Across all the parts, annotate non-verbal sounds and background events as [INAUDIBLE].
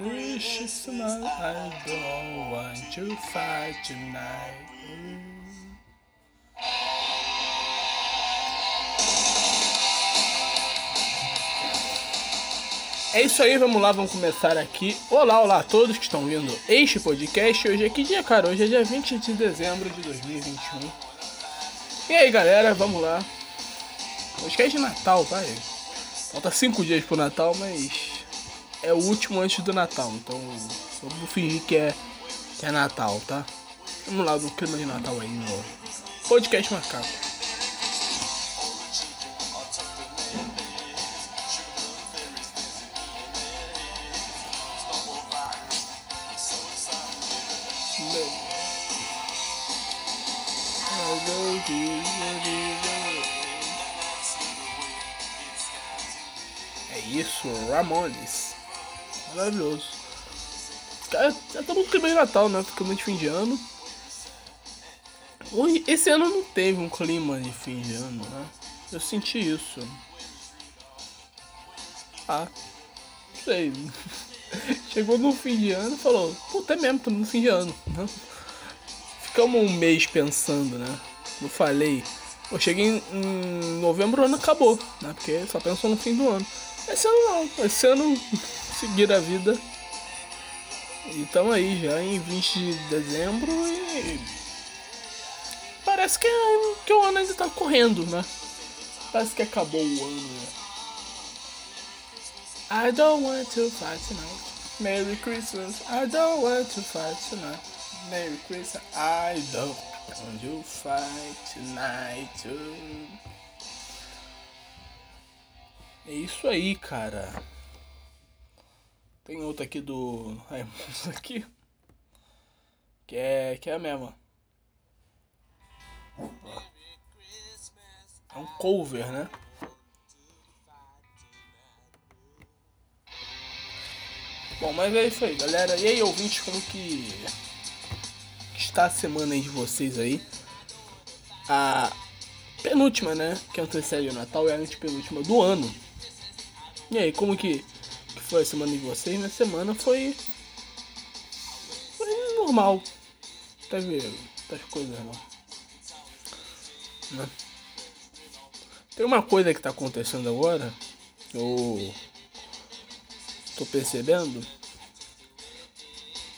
Wish is tonight, I don't want to fight tonight. É isso aí, vamos lá, vamos começar aqui. Olá, olá a todos que estão vindo este podcast. Hoje é que dia, cara? Hoje é dia 20 de dezembro de 2021. E aí, galera, vamos lá. Hoje é de Natal, vai. Falta 5 dias pro Natal, mas é o último antes do Natal. Então, vamos fingir que é, que é Natal, tá? Vamos lá, no clima de Natal aí no podcast macaco. É isso, Ramones. Maravilhoso. Cara, já estamos no clima de Natal, né? Clima de fim de ano. Esse ano não teve um clima de fim de ano, né? Eu senti isso. Ah, não sei. [LAUGHS] Chegou no fim de ano e falou, puta é mesmo, estamos no fim de ano. Né? [LAUGHS] Ficamos um mês pensando, né? Eu falei, eu cheguei em, em novembro o ano acabou, né? Porque só pensou no fim do ano. Esse ano não, esse ano seguir a vida. E estamos aí já em 20 de dezembro e. Parece que, que o ano ainda tá correndo, né? Parece que acabou o ano, né? I don't want to fight tonight. Merry Christmas. I don't want to fight tonight. Merry Christmas. I don't want to fight tonight. É isso aí, cara. Tem outra aqui do Raimundo [LAUGHS] aqui. Que é, que é a mesma. É um cover, né? Bom, mas é isso aí, galera. E aí, ouvintes, como que está a semana aí de vocês aí? A penúltima, né? Que antecede o Natal é a antepenúltima do ano. E aí, como que foi a semana de vocês? Minha semana foi. Foi normal. Teve muitas coisas não. Né? Tem uma coisa que tá acontecendo agora. Eu tô percebendo.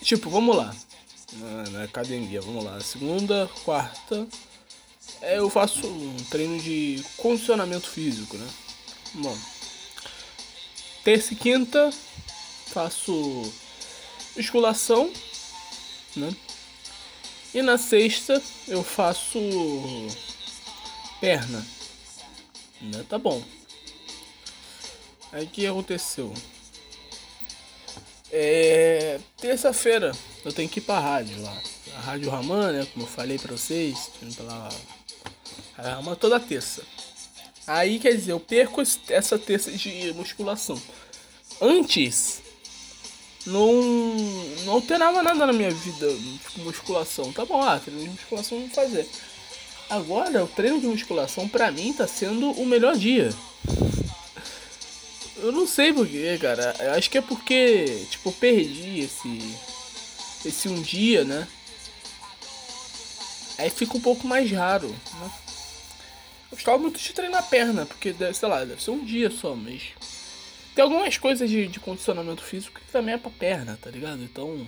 Tipo, vamos lá. Na, na academia, vamos lá. Segunda, quarta. É, eu faço um treino de condicionamento físico, né? Bom. Terça e quinta faço musculação, né? E na sexta eu faço perna. Né? Tá bom. Aí o que aconteceu? É, terça-feira eu tenho que ir pra rádio lá. A Rádio Raman, né? Como eu falei pra vocês, pela Raman toda terça. Aí quer dizer, eu perco essa terça de musculação. Antes, não, não alterava nada na minha vida, musculação. Tá bom, ah, treino de musculação vou fazer. Agora, o treino de musculação pra mim tá sendo o melhor dia. Eu não sei porquê, cara. Eu acho que é porque, tipo, eu perdi esse. Esse um dia, né? Aí fica um pouco mais raro, né? Eu gostava muito de treinar perna, porque, sei lá, deve ser um dia só, mas. Tem algumas coisas de, de condicionamento físico que também é pra perna, tá ligado? Então.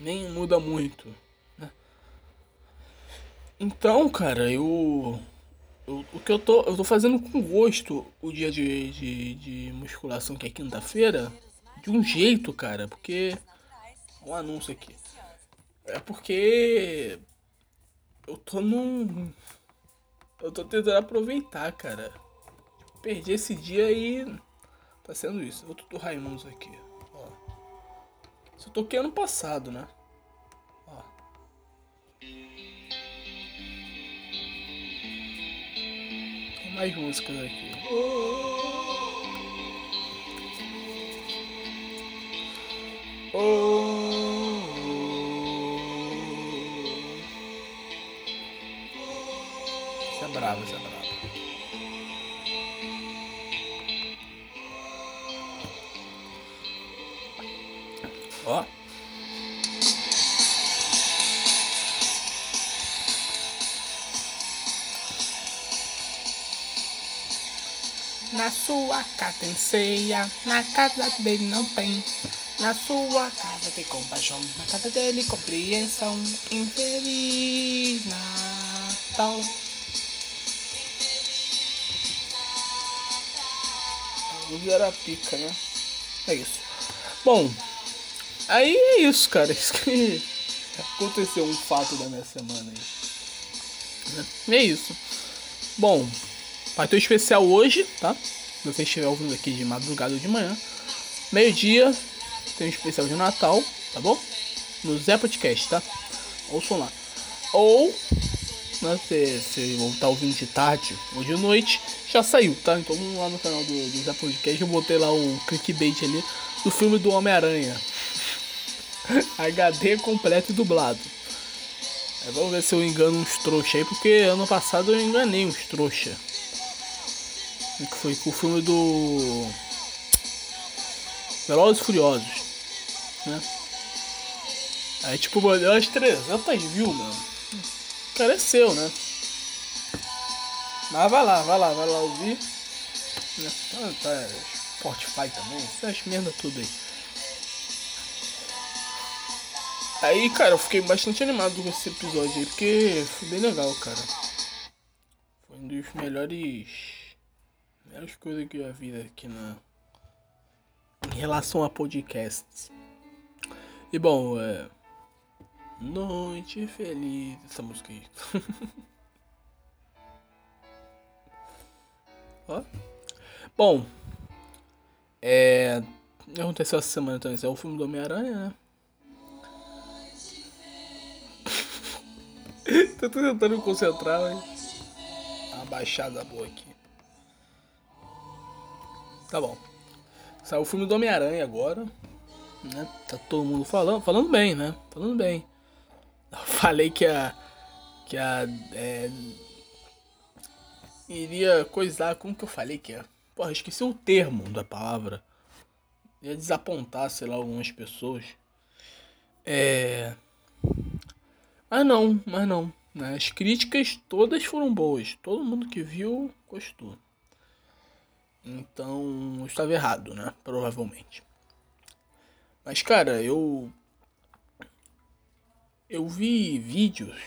Nem muda muito, né? Então, cara, eu. eu o que eu tô. Eu tô fazendo com gosto o dia de, de, de musculação, que é quinta-feira, de um jeito, cara, porque. Um anúncio aqui. É porque. Eu tô num. Eu tô tentando aproveitar, cara. Perdi esse dia aí. Tá sendo isso. Outro do Raimundos aqui. Ó. Eu toquei ano passado, né? Ó. Tem mais músicas aqui. Oh. Essa essa é brava. Ó. Na sua casa tem ceia, na casa dele não tem. Na sua casa tem compaixão, na casa dele compreensão. Infeliz Natal. Luz era pica, né? É isso. Bom, aí é isso, cara. [LAUGHS] Isso que aconteceu um fato da minha semana aí. É isso. Bom, Vai ter um especial hoje, tá? Se você estiver ouvindo aqui de madrugada ou de manhã. Meio-dia tem um especial de Natal, tá bom? No Zé Podcast, tá? Ouçam lá. Ou, né, se você voltar ouvindo de tarde ou de noite, já saiu, tá? Então lá no canal do, do Zé Podcast eu botei lá o clickbait ali do filme do Homem-Aranha. [LAUGHS] HD completo e dublado. É, vamos ver se eu engano uns trouxa aí, porque ano passado eu enganei uns trouxa que foi com o filme do Velozes Furiosos, né? Aí tipo, deu umas 300 views, mano. Careceu, né? Mas vai lá, vai lá, vai lá ouvir. Tá, tá, Spotify também, essas merda tudo aí. Aí, cara, eu fiquei bastante animado com esse episódio aí, porque foi bem legal, cara. Foi um dos melhores as coisas que eu já vi aqui na. Em relação a podcasts. E bom, é. Noite feliz. Essa música aí. [LAUGHS] Ó. Bom. É. Aconteceu essa semana também. É o filme do Homem-Aranha, né? [LAUGHS] Tô tentando me concentrar, mas. Uma baixada boa aqui. Tá bom. Saiu o filme do Homem-Aranha agora. Né? Tá todo mundo falando. Falando bem, né? Falando bem. [LAUGHS] Falei que a. Que a. É, iria coisar. Como que eu falei que é? Porra, esqueci o termo da palavra. Ia desapontar, sei lá, algumas pessoas. É. Mas não, mas não. Né? As críticas todas foram boas. Todo mundo que viu gostou. Então eu estava errado, né? Provavelmente. Mas cara, eu eu vi vídeos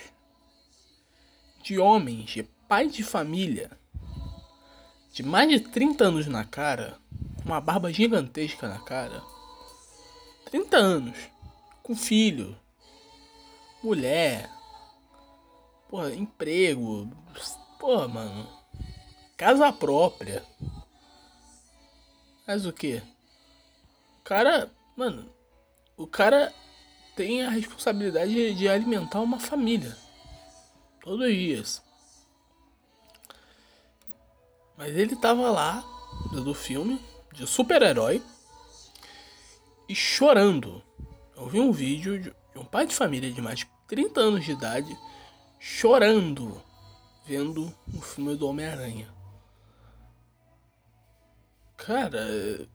de homens, de pais de família, de mais de 30 anos na cara, com uma barba gigantesca na cara. 30 anos, com filho, mulher, porra, emprego, porra, mano, casa própria. Mas o que? O cara, mano, o cara tem a responsabilidade de alimentar uma família. Todos os dias. Mas ele tava lá, do filme, de super-herói, e chorando. Eu vi um vídeo de um pai de família de mais de 30 anos de idade chorando vendo o filme do Homem-Aranha. Cara.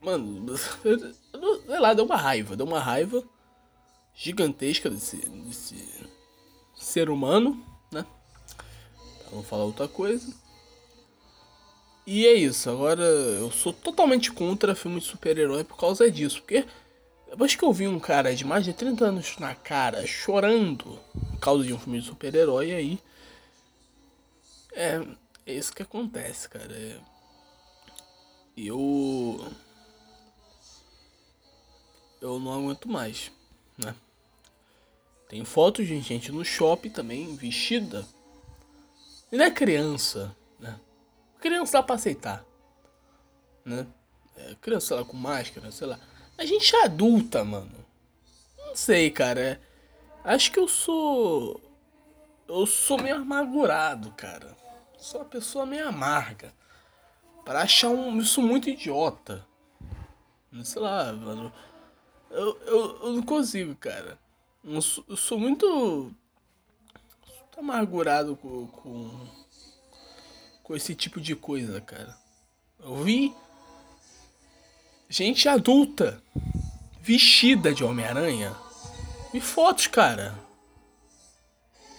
Mano, [LAUGHS] sei lá, deu uma raiva. Deu uma raiva gigantesca desse, desse ser humano, né? Pra não falar outra coisa. E é isso, agora eu sou totalmente contra filme de super-herói por causa disso, porque depois que eu vi um cara de mais de 30 anos na cara chorando por causa de um filme de super-herói, aí. É, é isso que acontece, cara. É, eu eu não aguento mais, né? Tem fotos de gente no shopping também vestida. E não é criança, né? Criança dá pra aceitar, né? É, criança lá com máscara, sei lá. A gente é adulta, mano. Não sei, cara. É... Acho que eu sou. Eu sou meio amargurado, cara. Sou uma pessoa meio amarga para achar um, isso muito idiota. Sei lá, mano. Eu, eu, eu não consigo, cara. Eu sou, eu sou muito. Amargurado com, com. com esse tipo de coisa, cara. Eu vi. Gente adulta vestida de Homem-Aranha. E fotos, cara.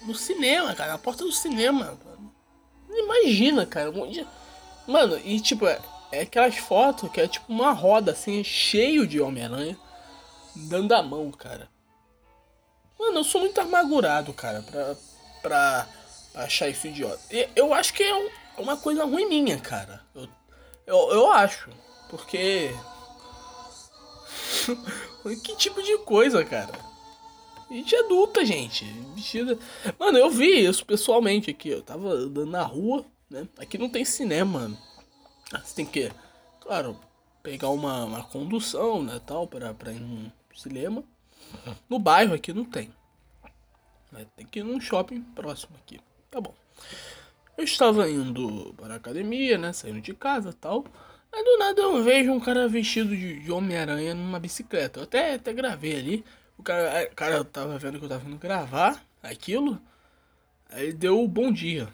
No cinema, cara. Na porta do cinema. Imagina, cara. Um dia... Mano, e tipo, é, é aquelas fotos que é tipo uma roda assim, cheio de Homem-Aranha. Dando a mão, cara. Mano, eu sou muito amargurado, cara, pra, pra, achar isso idiota. Eu acho que é um, uma coisa ruim minha, cara. Eu, eu, eu acho. Porque. [LAUGHS] que tipo de coisa, cara? Gente adulta, gente. Vestida. Mano, eu vi isso pessoalmente aqui. Eu tava andando na rua, né? Aqui não tem cinema. Você tem que, claro, pegar uma, uma condução, né? Tal, pra, pra ir no cinema. No bairro aqui não tem. Tem que ir num shopping próximo aqui. Tá bom. Eu estava indo para a academia, né? Saindo de casa tal. Aí do nada eu vejo um cara vestido de, de Homem-Aranha numa bicicleta. Eu até, até gravei ali. O cara, o cara tava vendo que eu tava indo gravar aquilo. Aí deu bom dia.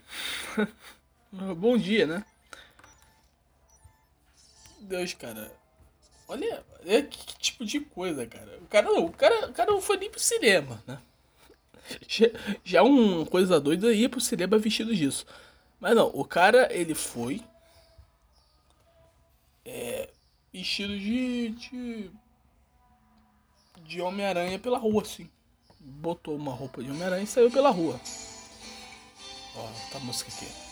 [LAUGHS] bom dia, né? Deus, cara. Olha, olha que, que, tipo de coisa, cara. O cara não, o cara, o cara não foi nem pro cinema, né? Já, já um coisa doida ia pro cinema vestido disso. Mas não, o cara, ele foi. É, vestido de. de, de Homem-Aranha pela rua, assim. Botou uma roupa de Homem-Aranha e saiu pela rua. Ó, tá a música aqui.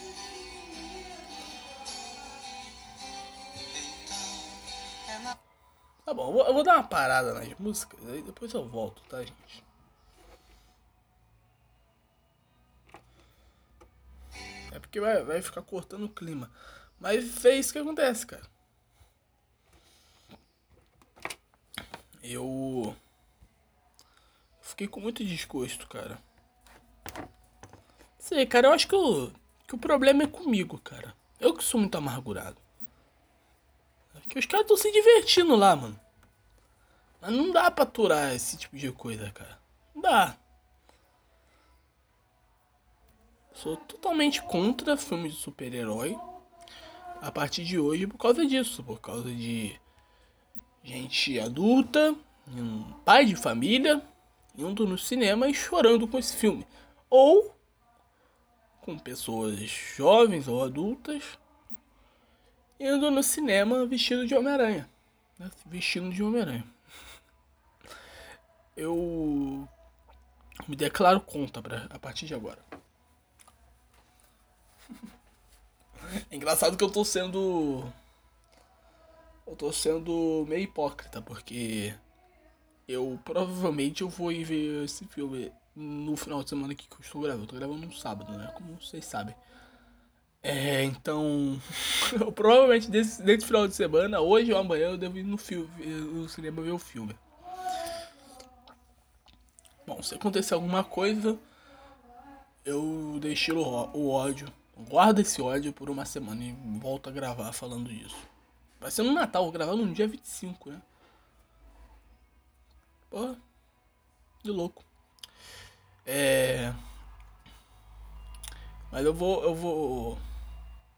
Tá bom, eu vou, eu vou dar uma parada nas músicas, aí depois eu volto, tá, gente? É porque vai, vai ficar cortando o clima. Mas é isso que acontece, cara. Eu fiquei com muito desgosto, cara. Sei, cara, eu acho que, eu, que o problema é comigo, cara. Eu que sou muito amargurado. É que os caras estão se divertindo lá, mano. Mas não dá pra aturar esse tipo de coisa, cara. Não dá. Sou totalmente contra filmes de super-herói. A partir de hoje por causa disso, por causa de gente adulta, um pai de família, indo no cinema e chorando com esse filme. Ou com pessoas jovens ou adultas indo no cinema vestido de Homem-Aranha. Né? Vestindo de Homem-Aranha. Eu me declaro contra pra, a partir de agora. [LAUGHS] É engraçado que eu tô sendo. Eu tô sendo meio hipócrita, porque eu provavelmente eu vou ir ver esse filme no final de semana que eu estou gravando. Eu tô gravando no sábado, né? Como vocês sabem. É, então. [LAUGHS] eu provavelmente desse, desse final de semana, hoje ou amanhã, eu devo ir no, filme, no cinema ver o filme. Bom, se acontecer alguma coisa, eu deixei o, o ódio Guarda esse ódio por uma semana e volto a gravar falando disso. Vai ser no Natal, vou gravar no dia 25, né? Porra. De louco. É. Mas eu vou. Eu vou.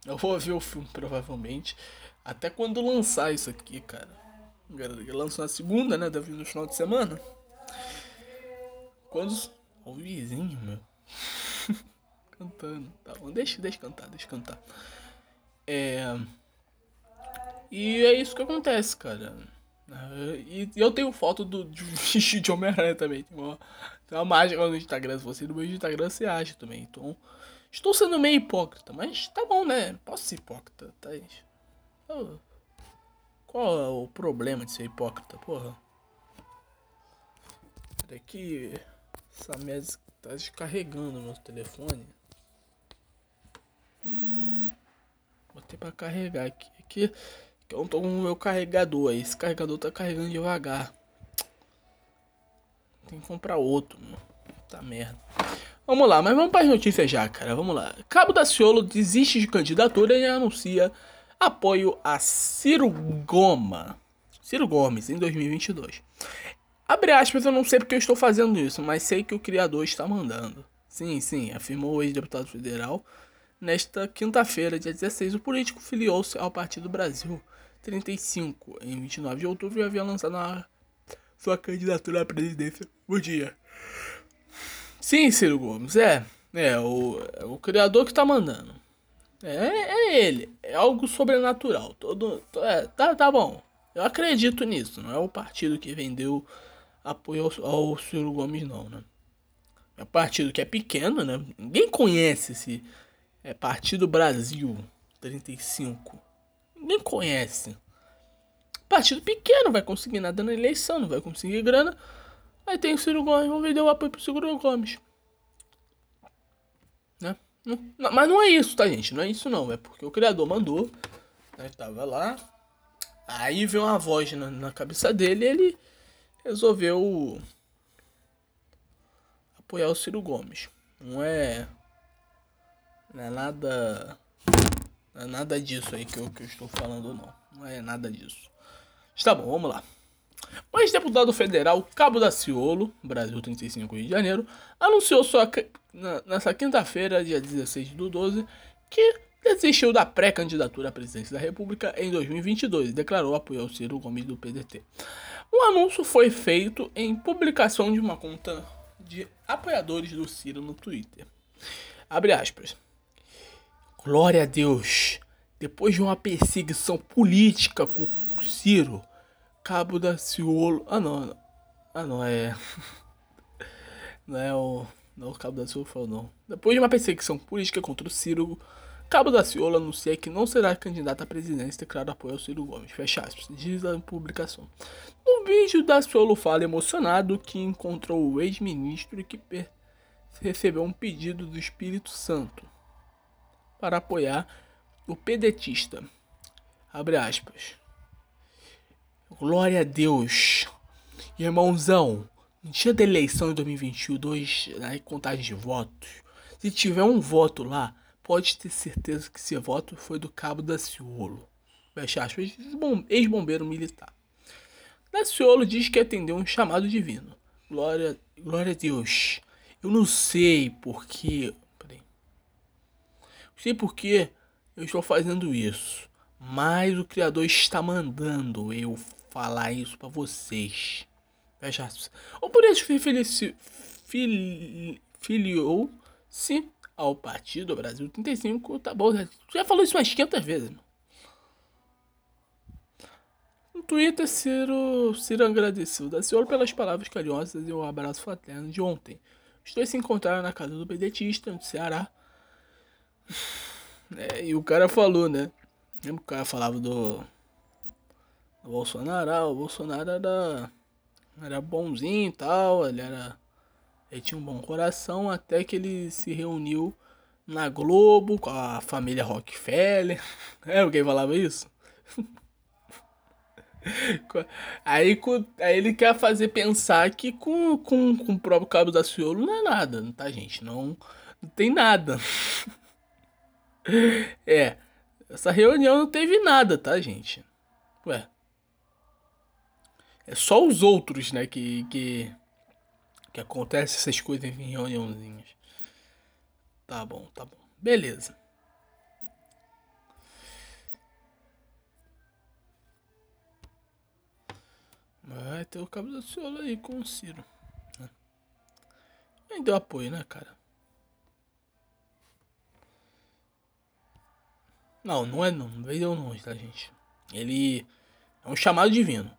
Eu vou ver o filme provavelmente. Até quando lançar isso aqui, cara. Lançou na segunda, né? Deve no final de semana. Quando. O vizinho, meu [LAUGHS] cantando. Tá bom, deixa, deixa cantar, deixa cantar. É. E é isso que acontece, cara. E eu tenho foto do, [LAUGHS] de Homem-Aranha também. Tem uma, tem uma mágica no Instagram. Se você no meu Instagram, você acha também. Então, estou sendo meio hipócrita, mas tá bom, né? Posso ser hipócrita, tá? Qual é o problema de ser hipócrita, porra? Peraí que essa merda tá descarregando meu telefone. Botei pra carregar aqui. Aqui eu não tô com o meu carregador aí. Esse carregador tá carregando devagar. Tem que comprar outro, mano. Tá merda. Vamos lá, mas vamos para as notícias já, cara. Vamos lá. Cabo da Ciolo desiste de candidatura e anuncia apoio a Ciro Goma. Ciro Gomes, em 2022. Abre aspas, eu não sei porque eu estou fazendo isso, mas sei que o criador está mandando. Sim, sim, afirmou o ex-deputado federal Nesta quinta-feira, dia 16, o político filiou-se ao Partido Brasil 35. Em 29 de outubro, havia lançado uma sua candidatura à presidência por dia. Sim, Ciro Gomes, é. É o, é o criador que tá mandando. É, é ele. É algo sobrenatural. Todo, é, tá, tá bom. Eu acredito nisso. Não é o partido que vendeu apoio ao, ao Ciro Gomes, não, né? É um partido que é pequeno, né? Ninguém conhece esse é, Partido Brasil 35. Ninguém conhece. Partido pequeno, vai conseguir nada na eleição, não vai conseguir grana. Aí tem o Ciro Gomes, vamos vender o apoio pro Ciro Gomes. Né? Não, mas não é isso, tá, gente? Não é isso, não. É porque o criador mandou. Né? Tava lá. Aí veio uma voz na, na cabeça dele e ele resolveu apoiar o Ciro Gomes. Não é. Não é nada. Não é nada disso aí que eu, que eu estou falando, não. Não é nada disso. Está bom, vamos lá. O ex-deputado federal Cabo da Ciolo, Brasil 35 Rio de Janeiro, anunciou sua, nessa quinta-feira, dia 16 do 12, que desistiu da pré-candidatura à presidência da República em 2022 e declarou apoio ao Ciro Gomes do PDT. O anúncio foi feito em publicação de uma conta de apoiadores do Ciro no Twitter. Abre aspas. Glória a Deus! Depois de uma perseguição política com Ciro, Cabo da Ciolo. Ah não. Ah não, é. [LAUGHS] Não é o. Não, o Cabo da Ciolo falou não. Depois de uma perseguição política contra o Ciro, Cabo da Ciolo anuncia que não será candidato à presidência e declara apoio ao Ciro Gomes. Fecha aspas. Diz a publicação. No vídeo, da Ciolo fala emocionado que encontrou o ex-ministro e que recebeu um pedido do Espírito Santo para apoiar o pedetista. Abre aspas. Glória a Deus. Irmãozão, no dia da eleição de 2022, na contagem de votos, se tiver um voto lá, pode ter certeza que esse voto foi do Cabo da Ciolo. Fecha aspas, ex-bombeiro militar. Daciolo diz que atendeu um chamado divino. Glória, glória a Deus. Eu não sei porque. Peraí. Sei porque eu estou fazendo isso. Mas o Criador está mandando eu falar isso para vocês. Fecha aspas. Por isso filiou-se ao Partido Brasil 35. Tá bom, já falou isso umas 500 vezes. Mano. No Twitter, Ciro, Ciro agradeceu da Senhor pelas palavras carinhosas e o um abraço fraterno de ontem. Os dois se encontraram na casa do pedetista, no Ceará. É, e o cara falou, né? Lembra que o cara falava do o Bolsonaro, ah, o Bolsonaro era, era bonzinho e tal, ele era. Ele tinha um bom coração até que ele se reuniu na Globo com a família Rockefeller. [LAUGHS] É alguém falava isso? [LAUGHS] Aí, aí ele quer fazer pensar que com, com, com o próprio Cabo da Ciolo não é nada, tá, gente? Não, não tem nada. [LAUGHS] É, essa reunião não teve nada, tá, gente? Ué, é só os outros, né, que, que, que acontece essas coisas em reuniãozinhas. Tá bom, tá bom. Beleza. Vai ter o cabo do Ciolo aí com o Ciro. Nem deu apoio, né, cara? Não, não é não. Não veio não, tá, gente? Ele é um chamado divino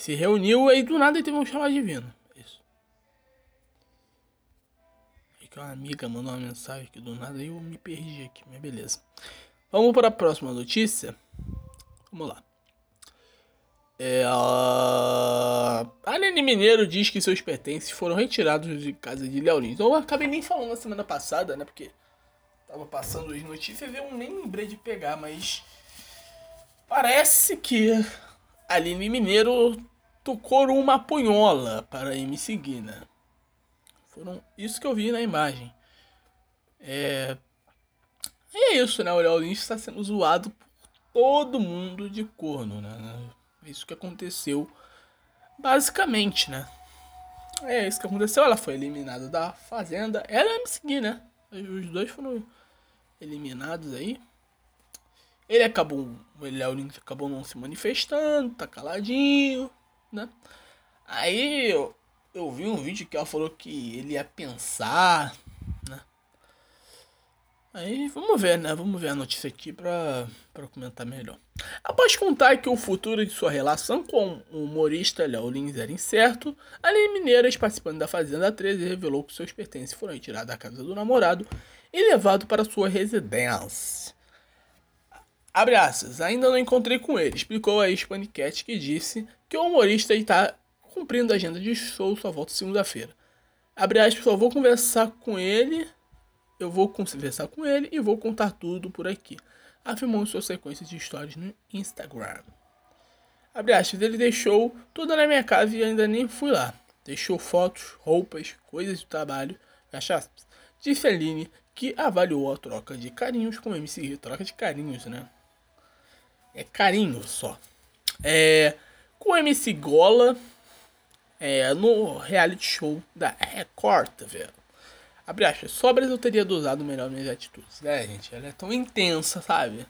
se reuniu aí do nada e teve um chamado divino. Isso. Aí que uma amiga mandou uma mensagem que do nada eu me perdi aqui, mas beleza. Vamos para a próxima notícia. Vamos lá. É, a Aline Mineiro diz que seus pertences foram retirados de casa de Leolins. Então, eu acabei nem falando na semana passada, né? Porque tava passando as notícias e eu nem lembrei de pegar, mas parece que Aline Mineiro tocou uma punhola para me seguir, né? Foram isso que eu vi na imagem. É, é isso, né? O Léo está sendo zoado por todo mundo de corno, né? É isso que aconteceu, basicamente, né? É isso que aconteceu. Ela foi eliminada da Fazenda. Ela ia me seguir, né? Os dois foram eliminados aí. Ele acabou, o Léo acabou não se manifestando, tá caladinho, né? Aí eu, eu vi um vídeo que ela falou que ele ia pensar, né? Aí vamos ver, né? Vamos ver a notícia aqui pra, pra comentar melhor. Após contar que o futuro de sua relação com o humorista Léo Lins era incerto, Aline Mineiras, participando da Fazenda 13, revelou que seus pertences foram retirados da casa do namorado e levados para sua residência. Abre aspas, ainda não encontrei com ele, explicou a ex-paniquete que disse que o humorista está cumprindo a agenda de show, só volta segunda-feira. Abre aspas, só vou conversar com ele, eu vou conversar com ele e vou contar tudo por aqui, afirmou em sua sequência de histórias no Instagram. Abre aspas, ele deixou tudo na minha casa e ainda nem fui lá. Deixou fotos, roupas, coisas do trabalho, aspas. Disse Aline que avaliou a troca de carinhos com o MC troca de carinhos, né? É carinho só. É, com o MC Gola é, no reality show da Record, vendo? Abre aspas, sobras eu teria dosado melhor minhas atitudes. né, gente, ela é tão intensa, sabe?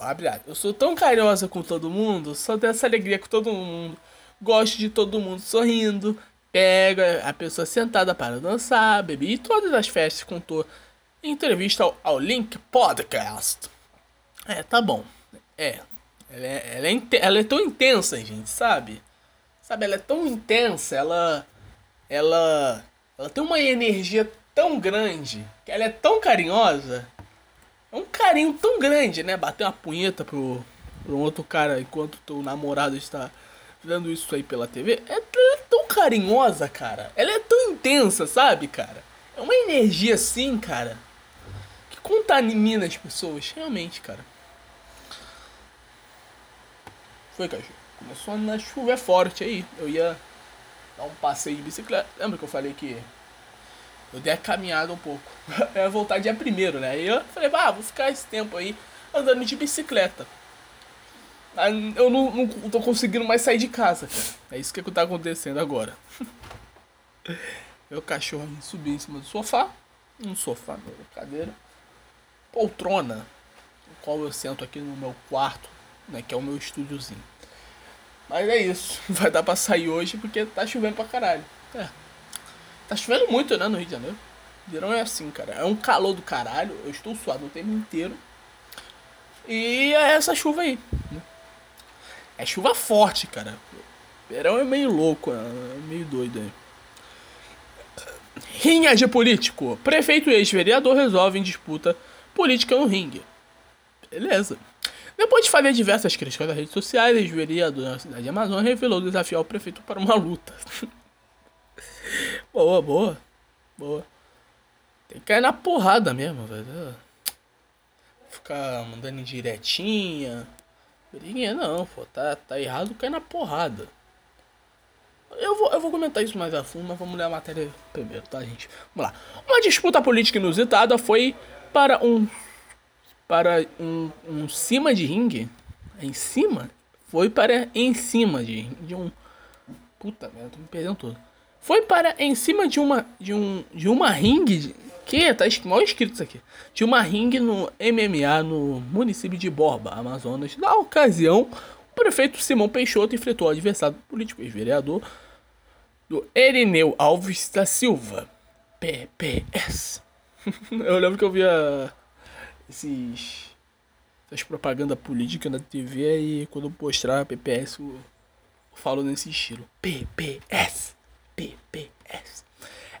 Abre aspas, eu sou tão carinhosa com todo mundo, só tenho essa alegria com todo mundo. Gosto de todo mundo sorrindo. Pega a pessoa sentada para dançar, beber e todas as festas contou entrevista ao, ao Link Podcast. É, tá bom. É. Ela é, ela é, ela é tão intensa, gente, sabe? Sabe, ela é tão intensa, ela. Ela. Ela tem uma energia tão grande, que ela é tão carinhosa. É um carinho tão grande, né? Bater uma punheta pro, pro outro cara enquanto teu namorado está vendo isso aí pela TV. É, ela é tão carinhosa, cara. Ela é tão intensa, sabe, cara? É uma energia assim, cara. Que contamina as pessoas, realmente, cara. Foi, cachorro. Começou na chuva é forte aí. Eu ia dar um passeio de bicicleta. Lembra que eu falei que eu dei a caminhada um pouco. [LAUGHS] eu ia voltar dia primeiro, né? Aí eu falei, ah, vou ficar esse tempo aí andando de bicicleta. Eu não, não tô conseguindo mais sair de casa, cara. É isso que, é que tá acontecendo agora. [LAUGHS] Meu cachorro subiu em cima do sofá. Um sofá, cadeira. Poltrona. No qual eu sento aqui no meu quarto né? Que é o meu estúdiozinho. Mas é isso. [LAUGHS] Vai dar pra sair hoje porque tá chovendo pra caralho. É. Tá chovendo muito, né, no Rio de Janeiro. Verão é assim, cara. É um calor do caralho. Eu estou suado o tempo inteiro. E é essa chuva aí. Né? É chuva forte, cara. Verão é meio louco, é meio doido aí. Rinha de político. Prefeito e ex-vereador resolvem disputa política no ringue. Beleza. Depois de fazer diversas críticas nas redes sociais, a vereador da cidade de Amazônia revelou desafiar o prefeito para uma luta. [LAUGHS] boa, boa. Boa. Tem que cair na porrada mesmo, velho. Ficar mandando direitinha. Briguinha não, pô. Tá, tá errado cair na porrada. Eu vou, eu vou comentar isso mais a fundo, mas vamos ler a matéria primeiro, tá, gente? Vamos lá. Uma disputa política inusitada foi para um para um, um cima de ringue. Em cima? Foi para em cima de, de um. Puta merda, tô me perdendo todo. Foi para em cima de uma de um de uma ringue de, que tá mal escrito isso aqui. De uma ringue no MMA no município de Borba, Amazonas. Na ocasião, o prefeito Simão Peixoto enfrentou o adversário político e vereador do Erineu Alves da Silva, PPS. [LAUGHS] Eu lembro que eu via esses essas propaganda política na TV e quando mostrar PPS eu falo nesse estilo. PPS. PPS.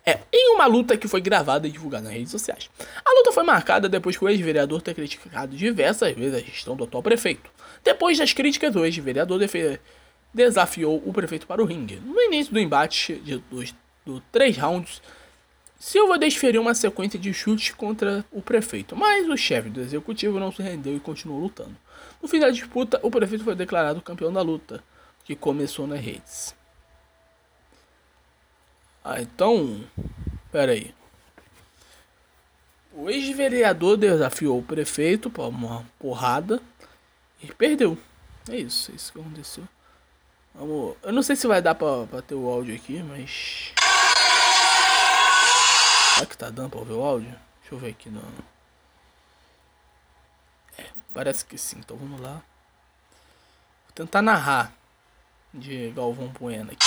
É, em uma luta que foi gravada e divulgada nas redes sociais. A luta foi marcada depois que o ex-vereador ter criticado diversas vezes a gestão do atual prefeito. Depois das críticas, o ex-vereador desafiou o prefeito para o ringue. No início do embate de, dos, do três rounds, Silva desferiu uma sequência de chutes contra o prefeito, mas o chefe do executivo não se rendeu e continuou lutando. No fim da disputa, o prefeito foi declarado campeão da luta, que começou nas redes. Ah, então. Pera aí. O ex-vereador desafiou o prefeito para uma porrada e perdeu. É isso, é isso que aconteceu. Vamos, eu não sei se vai dar pra ter o áudio aqui, mas. Será que tá dando pra ouvir o áudio? Deixa eu ver aqui no. É, Parece que sim, então vamos lá. Vou tentar narrar de Galvão Bueno aqui.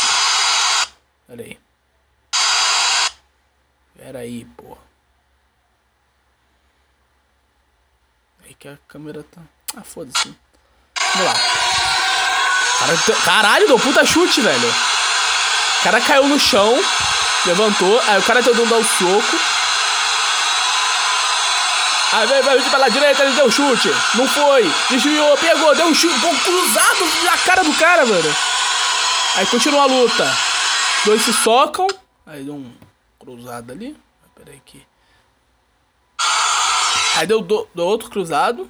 Pera aí. Pera aí, porra. Aí que a câmera tá. Ah, foda-se. Vamos lá. Cara, caralho, deu puta chute, velho. O cara caiu no chão, levantou, aí o cara tentou dar um soco. Aí vai, vai pela direita, ele deu chute. Não foi. Desviou, pegou, deu um chute. Pouco cruzado na cara do cara, mano. Aí continua a luta. Dois se socam. Aí deu um cruzado ali. Pera aí que. Aí deu, do, deu outro cruzado.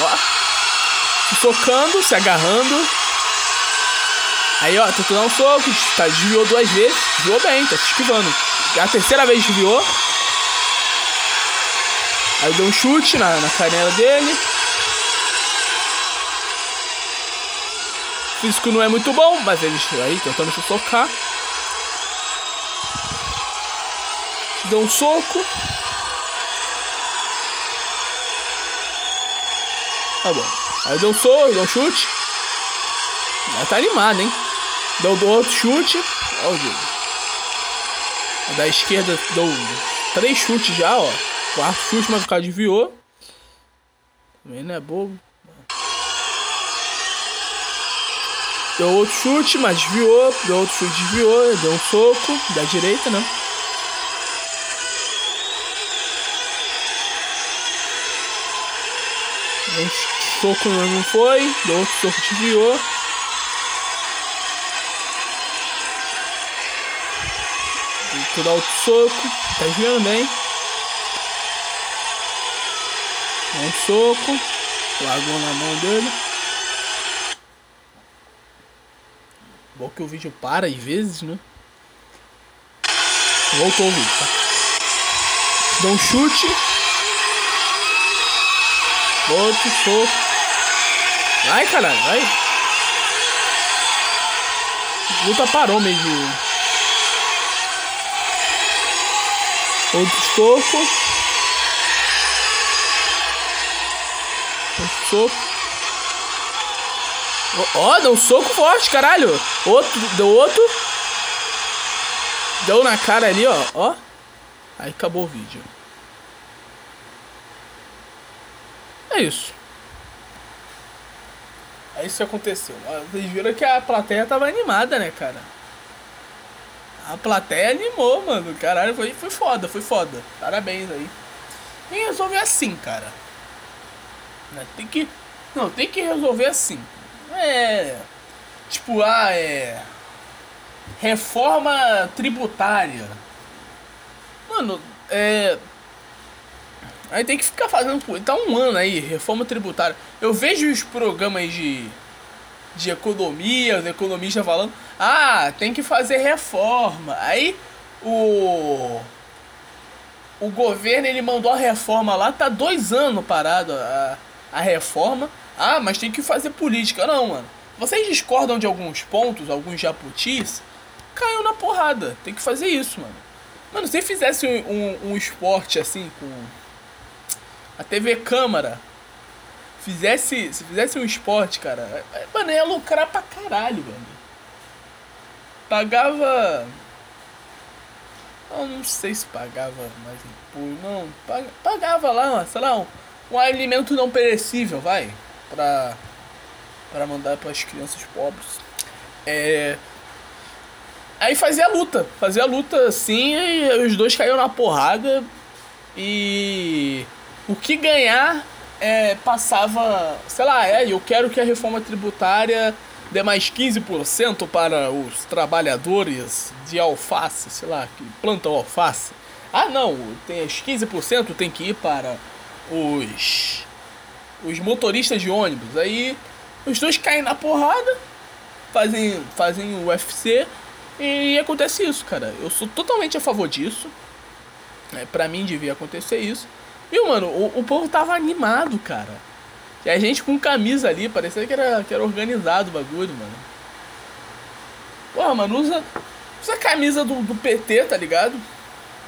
Ó. Se socando, se agarrando. Aí, ó, tentou dar um soco. Tá, desviou duas vezes. Desviou bem, tá se esquivando. A terceira vez desviou. Aí deu um chute na, na canela dele. O físico não é muito bom, mas ele aí tentando se socar. Deu um soco. Tá bom. Aí deu um soco, deu um chute. Já tá animado, hein? Deu outro chute. Ó Da esquerda deu três chutes já, ó. Quarto chute, mas o cara desviou. Também não é bobo. Deu outro chute, mas desviou. Deu outro chute, desviou. Deu um soco da direita, né? Deu um soco, não foi. Deu outro soco, desviou. Tu dá outro soco. Tá desviando bem. Um soco. Largou na mão dele. Bom que o vídeo para às vezes, né? Voltou o vídeo, tá? Dá um chute. Outro soco. Vai, caralho, vai. Luta parou meio. Outro soco. soco. Ó, oh, deu um soco forte, caralho. Outro, deu outro. Deu na cara ali, ó. Ó. Aí acabou o vídeo. É isso. É isso que aconteceu. Vocês viram que a plateia tava animada, né, cara? A plateia animou, mano. Caralho, foi, foi foda, foi foda. Parabéns aí. E resolver assim, cara. Né? Tem que. Não, tem que resolver assim. É. Tipo, ah, é. Reforma tributária. Mano, é. Aí tem que ficar fazendo. Tá um ano aí, reforma tributária. Eu vejo os programas de. De economia, os economistas falando. Ah, tem que fazer reforma. Aí o. O governo ele mandou a reforma lá, tá dois anos parado. A, a reforma. Ah, mas tem que fazer política. Não, mano. Vocês discordam de alguns pontos, alguns japutis? Caiu na porrada. Tem que fazer isso, mano. Mano, se fizesse um, um, um esporte assim com a TV Câmara, fizesse, se fizesse um esporte, cara, mano, ia lucrar pra caralho, mano. Pagava. Eu não sei se pagava mais imposto, não. Pagava lá, sei lá, um, um alimento não perecível, vai, para para mandar para as crianças pobres. É Aí fazia a luta, fazia a luta assim, e os dois caíram na porrada e o que ganhar é, passava, sei lá, é, eu quero que a reforma tributária dê mais 15% para os trabalhadores de alface, sei lá, que plantam alface. Ah, não, tem os 15% tem que ir para os os motoristas de ônibus. Aí os dois caem na porrada, fazem fazem o UFC e acontece isso, cara. Eu sou totalmente a favor disso. É, pra mim devia acontecer isso. E, mano, o, o povo tava animado, cara. E a gente com camisa ali, parecia que era, que era organizado o bagulho, mano. Porra, mano, usa, usa a camisa do, do PT, tá ligado?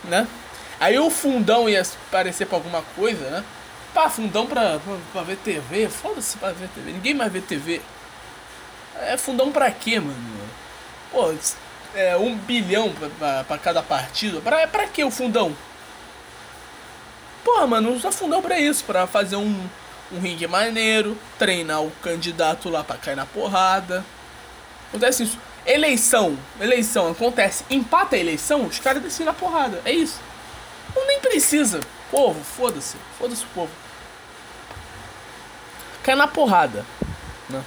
Né? Aí o fundão ia aparecer pra alguma coisa, né? Pá, fundão pra, pra, pra ver TV. Foda-se pra ver TV. Ninguém mais vê TV. É fundão pra quê, mano? Pô, é um bilhão pra, pra, pra cada partido. Pra, pra que o fundão? Porra, mano, usa fundão pra isso. Pra fazer um, um ringue maneiro. Treinar o candidato lá pra cair na porrada. Acontece isso. Eleição. Eleição. Acontece. Empata a eleição, os caras descem na porrada. É isso. Não nem precisa. Povo, foda-se. Foda-se o povo cai na porrada. Né?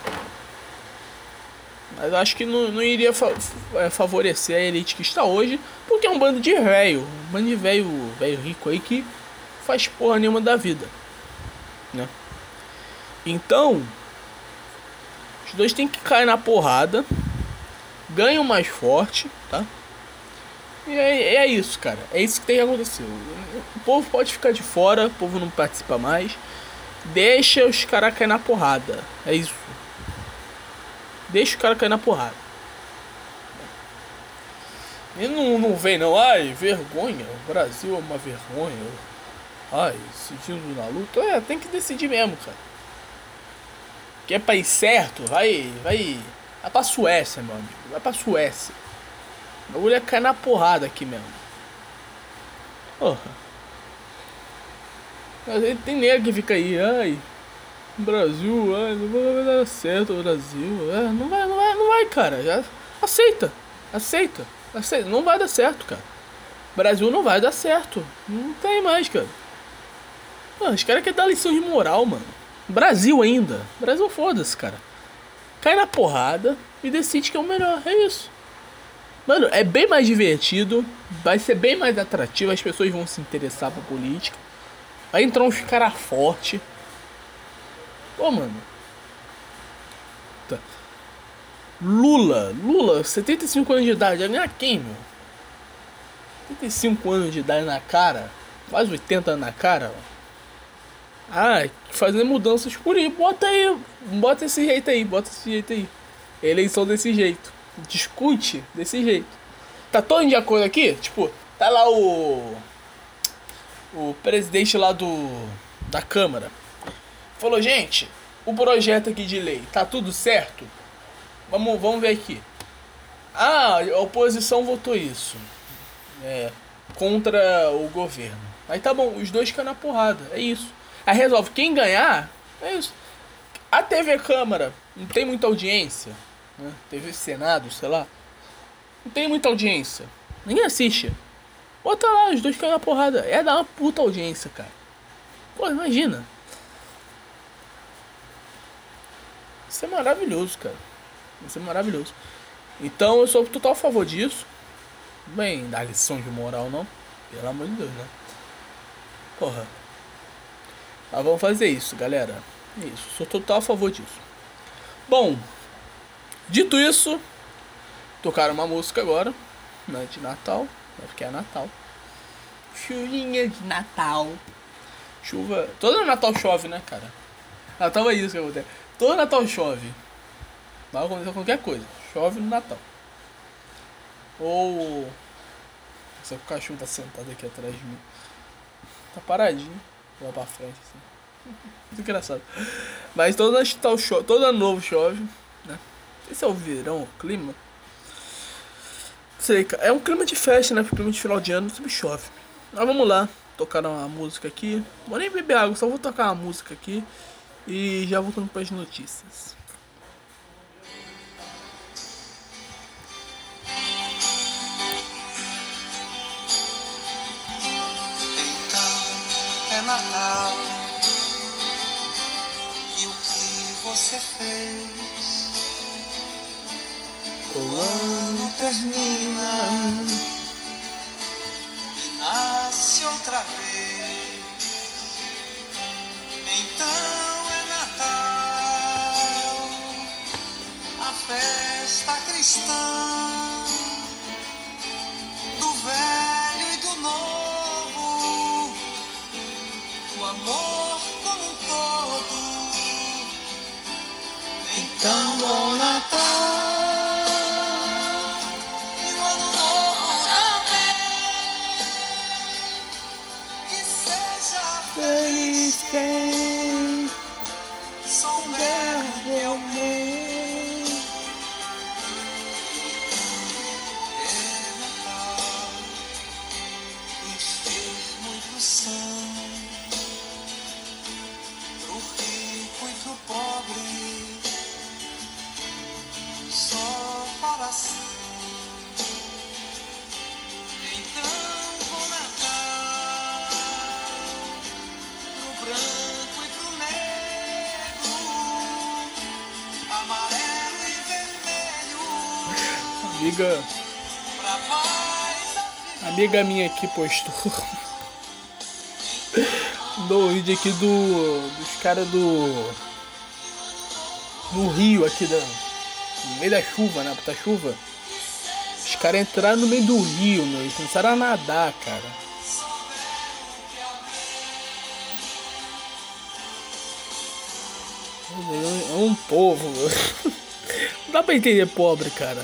Mas acho que não, não iria fa é, favorecer a elite que está hoje, porque é um bando de velho, um bando de velho, velho rico aí que faz porra nenhuma da vida, né? Então, os dois têm que cair na porrada, ganham mais forte, tá? E é, é isso, cara. É isso que tem que acontecer. O povo pode ficar de fora, o povo não participa mais. Deixa os caras cair na porrada. É isso. Deixa os caras cair na porrada. E não, não vem não, ai, vergonha, o Brasil é uma vergonha. Ai, decidindo na luta. É, tem que decidir mesmo, cara. Que é pra ir certo, vai, vai. Vai pra Suécia, meu amigo. Vai pra Suécia. O bagulho é cair na porrada aqui mesmo. Porra. Mas tem nego que fica aí, ai, Brasil, ai, não vai dar certo o Brasil, é, não vai, não vai, não vai, cara, já aceita, aceita, aceita, não vai dar certo, cara. Brasil não vai dar certo, não tem mais, cara. Mano, os caras querem dar lição de moral, mano. Brasil ainda, Brasil foda-se, cara. Cai na porrada e decide que é o melhor, é isso. Mano, é bem mais divertido, vai ser bem mais atrativo, as pessoas vão se interessar por política. Aí entrou uns cara forte. Ô, mano. Tá. Lula, Lula, 75 anos de idade, vai ganhar quem, meu? 75 anos de idade na cara, quase 80 anos na cara, ó. Ah, fazendo mudanças por aí, bota aí, bota esse jeito aí, bota esse jeito aí. Eleição desse jeito. Discute desse jeito. Tá todo de acordo aqui? Tipo, tá lá o o presidente lá do da Câmara falou: "Gente, o projeto aqui de lei tá tudo certo? Vamos, vamos ver aqui. Ah, a oposição votou isso. É, contra o governo. Aí tá bom, os dois ficam na porrada, é isso. Aí resolve quem ganhar, é isso. A TV Câmara não tem muita audiência, né? TV Senado, sei lá. Não tem muita audiência. Ninguém assiste. Bota lá, os dois caem na porrada. É dar uma puta audiência, cara. Pô, imagina. Isso é maravilhoso, cara. Isso é maravilhoso. Então eu sou total a favor disso. Bem, dar lição de moral não. Pelo amor de Deus, né? Porra. Mas vamos fazer isso, galera. Isso, sou total a favor disso. Bom, dito isso, tocaram uma música agora, né, de Natal. Porque é Natal. Chuvinha de Natal. Chuva. Todo Natal chove, né, cara? Natal é isso que acontece. Todo Natal chove. Vai acontecer qualquer coisa. Chove no Natal. Ou. Só que o cachorro tá sentado aqui atrás de mim. Tá paradinho. Lá pra frente, assim. [LAUGHS] Muito engraçado. Mas todo Natal chove. Todo ano novo chove. Né? Esse é o verão, o clima. Sei, é um clima de festa, né? Clima de final de ano, sempre chove. Mas vamos lá, tocar uma música aqui. Vou nem beber água, só vou tocar uma música aqui. E já voltando para as notícias. Você fez? O ano termina e nasce outra vez. Então é Natal, a festa cristã bom Natal. Amiga minha aqui postou. [LAUGHS] do vídeo aqui do. dos caras do. No rio aqui da. No meio da chuva, né? Puta chuva. Os caras entraram no meio do rio, meu. Eles começaram a nadar, cara. É um povo, meu. [LAUGHS] Não dá pra entender pobre, cara.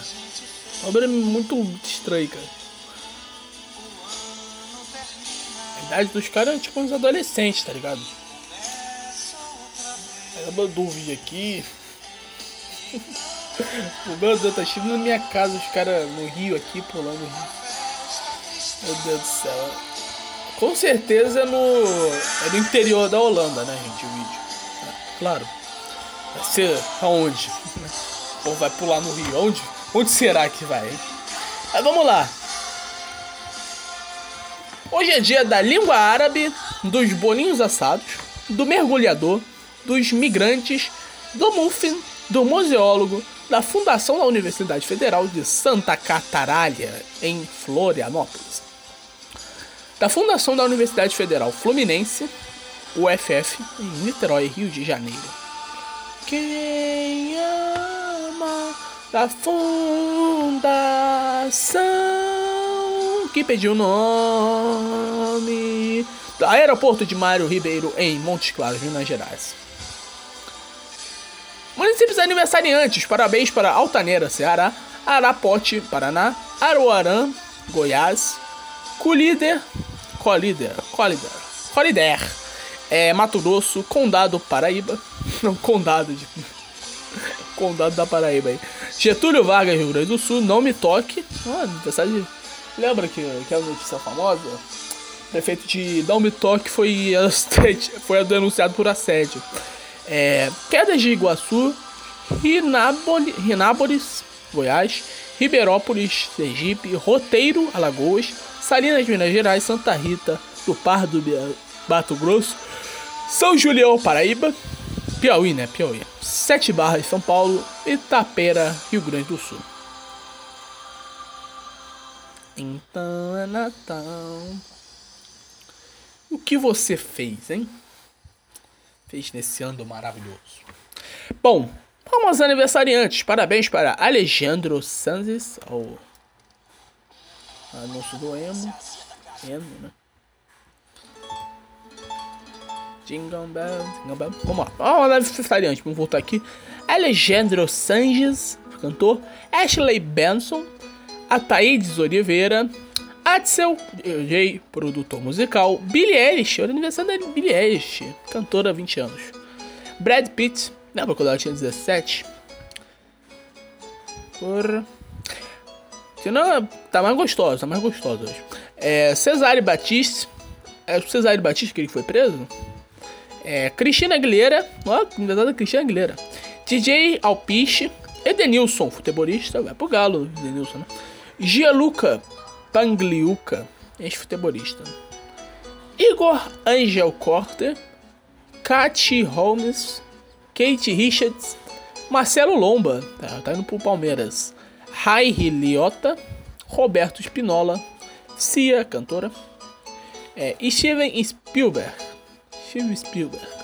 Pobre é muito estranho, cara. Idade dos caras é tipo uns adolescentes, tá ligado? Aí eu vídeo aqui. o [LAUGHS] meu Deus, tá chegando na minha casa, os caras no rio aqui, pulando rio. Meu Deus do céu. Com certeza é no. É no interior da Holanda, né, gente, o vídeo. É, claro. Vai ser aonde? [LAUGHS] Ou vai pular no rio? Onde? Onde será que vai? Mas vamos lá. Hoje é dia da língua árabe, dos bolinhos assados, do mergulhador, dos migrantes, do muffin, do museólogo, da fundação da Universidade Federal de Santa Cataralha, em Florianópolis, da fundação da Universidade Federal Fluminense, UFF, em Niterói, Rio de Janeiro. Quem ama da fundação que pediu o nome aeroporto de Mário Ribeiro em Montes Claros, Minas Gerais. Municípios aniversariantes, parabéns para Altaneira, Ceará, Arapote, Paraná, Aruarã, Goiás, Colíder, Colíder, Colíder, Colíder, é, Mato Grosso, Condado, Paraíba, [LAUGHS] não, Condado de... [LAUGHS] Condado da Paraíba aí. Getúlio Vargas, Rio Grande do Sul, não me toque. Ah, aniversário de... Lembra que, que é notícia famosa? Prefeito de Não Me Toque foi, [LAUGHS] foi denunciado por assédio. É, Quedas de Iguaçu, Rináboli, Rinápolis, Goiás, Ribeirópolis, Sergipe, Roteiro, Alagoas, Salinas, Minas Gerais, Santa Rita, do Pardo, Mato Grosso, São Julião, Paraíba, Piauí, né? Piauí. Sete Barras, São Paulo, Itapera, Rio Grande do Sul. Então é Natal. O que você fez, hein? Fez nesse ano maravilhoso. Bom, vamos aniversariantes. Parabéns para Alejandro Sanzes, ao anúncio do Emo. Emo, né? Jingle Bell, Jingle Bell. Vamos lá. Vamos lá, aniversariante. Vamos voltar aqui. Alejandro Sanches, cantor. Ashley Benson. Ataídes Oliveira. Axel J, produtor musical. Billie Eilish, o aniversário da Billie Eilish, cantora há 20 anos. Brad Pitt, lembra quando ela tinha 17? Porra. Senão, tá mais gostosa, tá mais gostosa hoje. É, Cesare Batiste. É o Cesare Batiste que ele foi preso? É, Cristina Aguilera. Ó, verdade, é Cristina Aguilera. DJ Alpiche. Edenilson, futebolista. Vai pro Galo, Edenilson, né? Gianluca Pangliuca, ex-futebolista. Igor Angel Corter. Katy Holmes. Kate Richards. Marcelo Lomba. Tá, tá indo pro Palmeiras. Rairi Liotta. Roberto Spinola. Cia, cantora. É, Steven Spielberg. Steven Spielberg.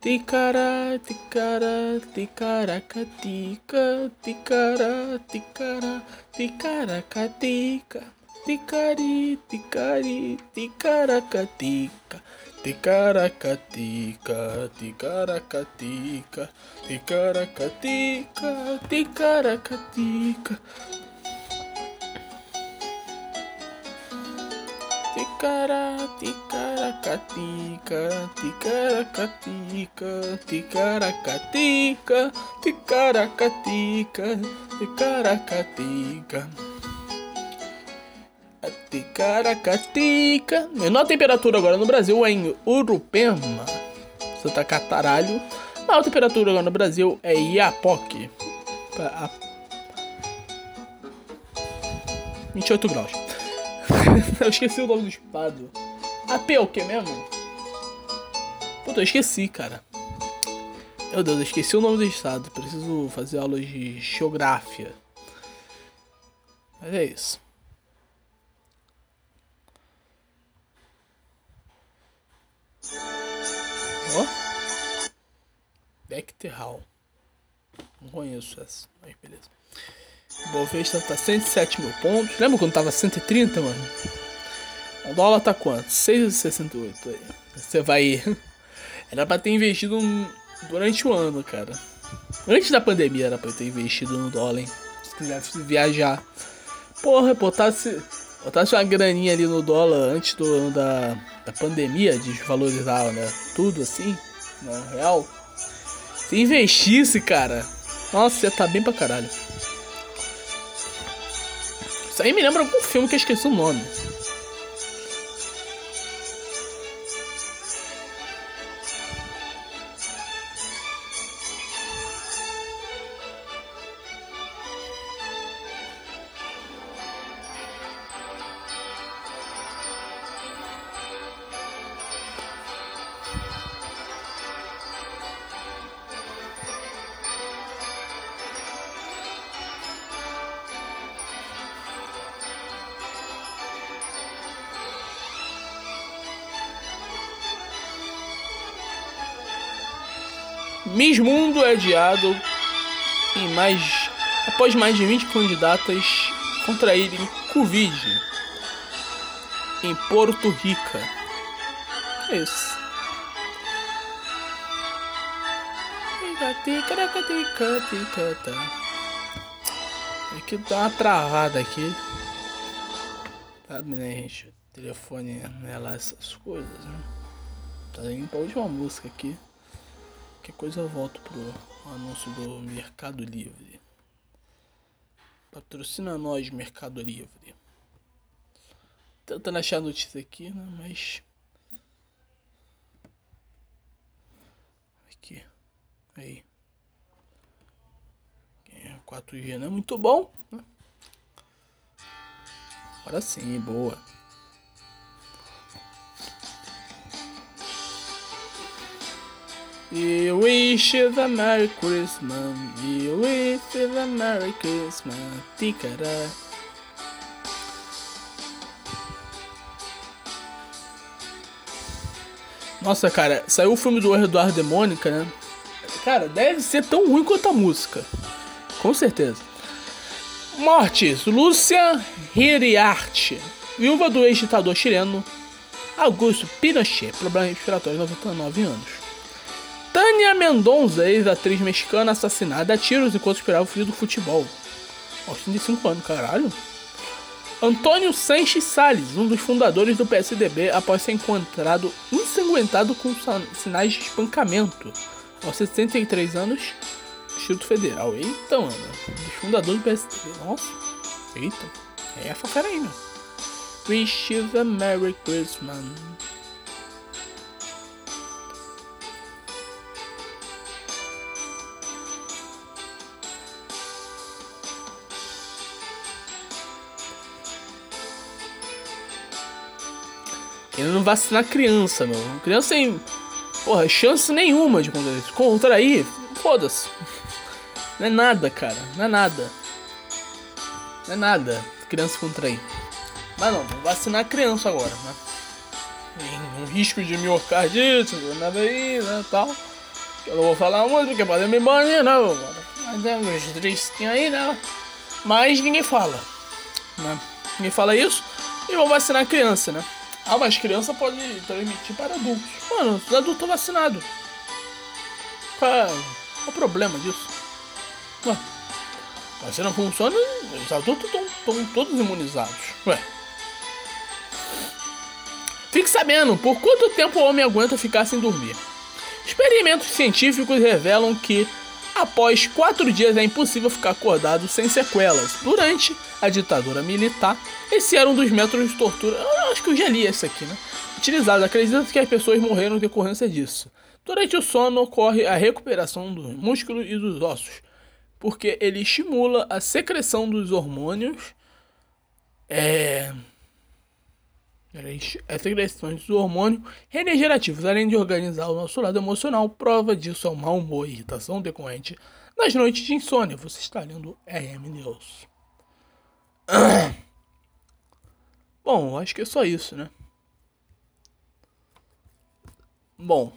Ticara, ticara, ticaracatica, ticara, ticara, ticaracatica, ticari, ticari, ticaracatica, ticaracatica, ticaracatica, ticaracatica, ticaracatica. Ticara, ticaracatica, ticaracatica, ticaracatica, ticaracatica, ticaracatica. A Ticaracatica. Menor temperatura agora no Brasil é em Urupema, Santa Cataralho. Maior temperatura agora no Brasil é Iapoque. A 28 graus. [LAUGHS] eu esqueci o nome do estado. AP é o que mesmo? Puta, eu esqueci, cara. Meu Deus, eu esqueci o nome do estado. Preciso fazer aulas de geografia. Mas é isso. Ó. Bechteral. Não conheço essa, mas beleza. O Bovespa tá 107 mil pontos. Lembra quando tava 130, mano? O dólar tá quanto? 6,68 aí. Você vai. [LAUGHS] Era pra ter investido durante o ano, cara. Antes da pandemia era pra ter investido no dólar, hein? Se quisesse viajar. Porra, botasse, botasse uma graninha ali no dólar antes do, da, da pandemia, desvalorizava, né? Tudo assim, na real. Se investisse, cara, nossa, ia tá bem pra caralho. Isso aí me lembra algum filme que eu esqueci o nome. Miss Mundo é adiado em mais após mais de 20 candidatas contraírem Covid em Porto Rica. É isso? É que dá uma travada aqui. Sabe, né, gente? O telefone lá essas coisas, né? Tá indo pra última música aqui. Qualquer coisa eu volto pro anúncio do Mercado Livre. Patrocina nós, Mercado Livre. Tentando achar a notícia aqui, né? Mas. Aqui. Aí. 4G não é muito bom. Né? Agora sim, boa. We wish you a Merry Christmas. We wish you a Merry Christmas. Ticará. Nossa, cara, saiu o filme do Eduardo e Mônica, né? Cara, deve ser tão ruim quanto a música. Com certeza. Mortes. Lúcia Hiriarte, viúva do ex-ditador chileno Augusto Pinochet, problema respiratório, 99 anos. Tânia Mendonça, ex-atriz mexicana, assassinada a tiros enquanto esperava o filho do futebol. Aos 35 anos, caralho. Antônio Sanches Salles, um dos fundadores do PSDB, após ser encontrado ensanguentado com sinais de espancamento. Aos 63 anos, Distrito Federal. Eita, mano. Dos fundadores do PSDB. Nossa. Eita. É essa cara aí, meu. Wish you a Merry Christmas. Ele não vacinar criança, meu. Criança tem, porra, chance nenhuma de contrair isso. Foda-se. Não é nada, cara. Não é nada. Não é nada. Criança contrair. Mas não, vamos vacinar criança agora, né? Um risco de miocardite, nada aí, né, tal. Eu não vou falar muito, porque pode me banir, não. Mas é uns tristinhos aí, né? Mas ninguém fala. Né? Ninguém fala isso. E vamos vacinar criança, né? Ah, mas criança pode transmitir para adultos. Mano, os adultos estão vacinados. Qual é o problema disso? Ué, não funciona, os adultos estão todos imunizados. Ué. Fique sabendo por quanto tempo o homem aguenta ficar sem dormir. Experimentos científicos revelam que após quatro dias é impossível ficar acordado sem sequelas. Durante a ditadura militar, esse era um dos métodos de tortura. Eu acho que eu já li esse aqui, né? Utilizado. Acredita que as pessoas morreram em decorrência disso. Durante o sono ocorre a recuperação dos músculos e dos ossos, porque ele estimula a secreção dos hormônios. É. As secreções do hormônio regenerativos, além de organizar o nosso lado emocional, prova disso é o mau humor e irritação decorrente nas noites de insônia. Você está lendo RM News. [CLEARS THROAT] Bom, acho que é só isso, né? Bom.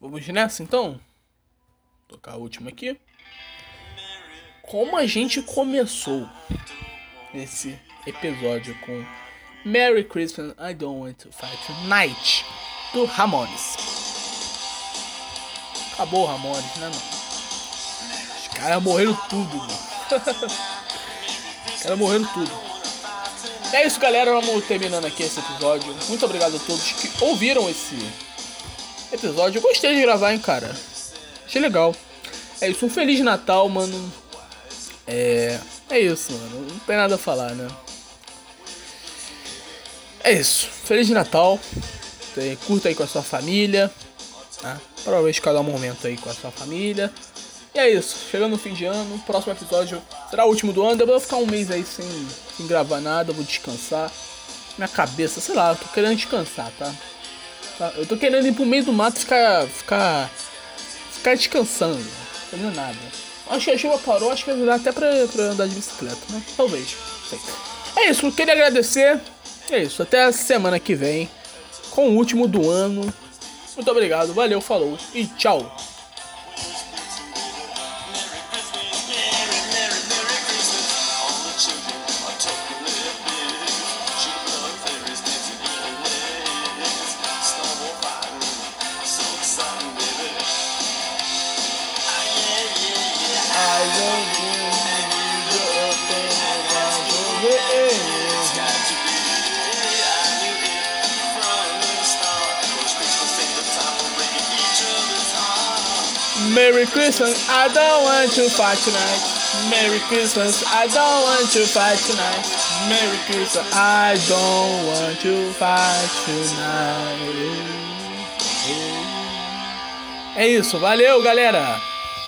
Vamos nessa então? Vou tocar a última aqui. Como a gente começou esse episódio com Merry Christmas, I Don't Want to Fight Tonight, do Ramones. Acabou o Ramones, né, mano? Os caras morreram tudo, mano. Os caras morreram tudo. É isso, galera. Vamos terminando aqui esse episódio. Muito obrigado a todos que ouviram esse episódio. Eu gostei de gravar, hein, cara. Achei legal. É isso. Um Feliz Natal, mano. É. É isso, mano. Não tem nada a falar, né? É isso. Feliz Natal. Curta aí com a sua família. Tá? Provavelmente cada momento aí com a sua família. E é isso. Chegando no fim de ano. Próximo episódio será o último do ano. Eu vou ficar um mês aí sem, sem gravar nada. Vou descansar. Minha cabeça, sei lá, eu tô querendo descansar, tá? tá? Eu tô querendo ir pro meio do mato ficar. ficar. ficar descansando. Não nada. Acho que a chuva parou, acho que vai dar até pra, pra andar de bicicleta, né? Talvez. Sei. É isso, eu queria agradecer é isso, até a semana que vem com o último do ano. Muito obrigado, valeu, falou e tchau. Merry Christmas, I don't want to fight tonight. Merry Christmas, I don't want to fight tonight. Merry Christmas, I don't want to fight tonight. É isso, valeu galera!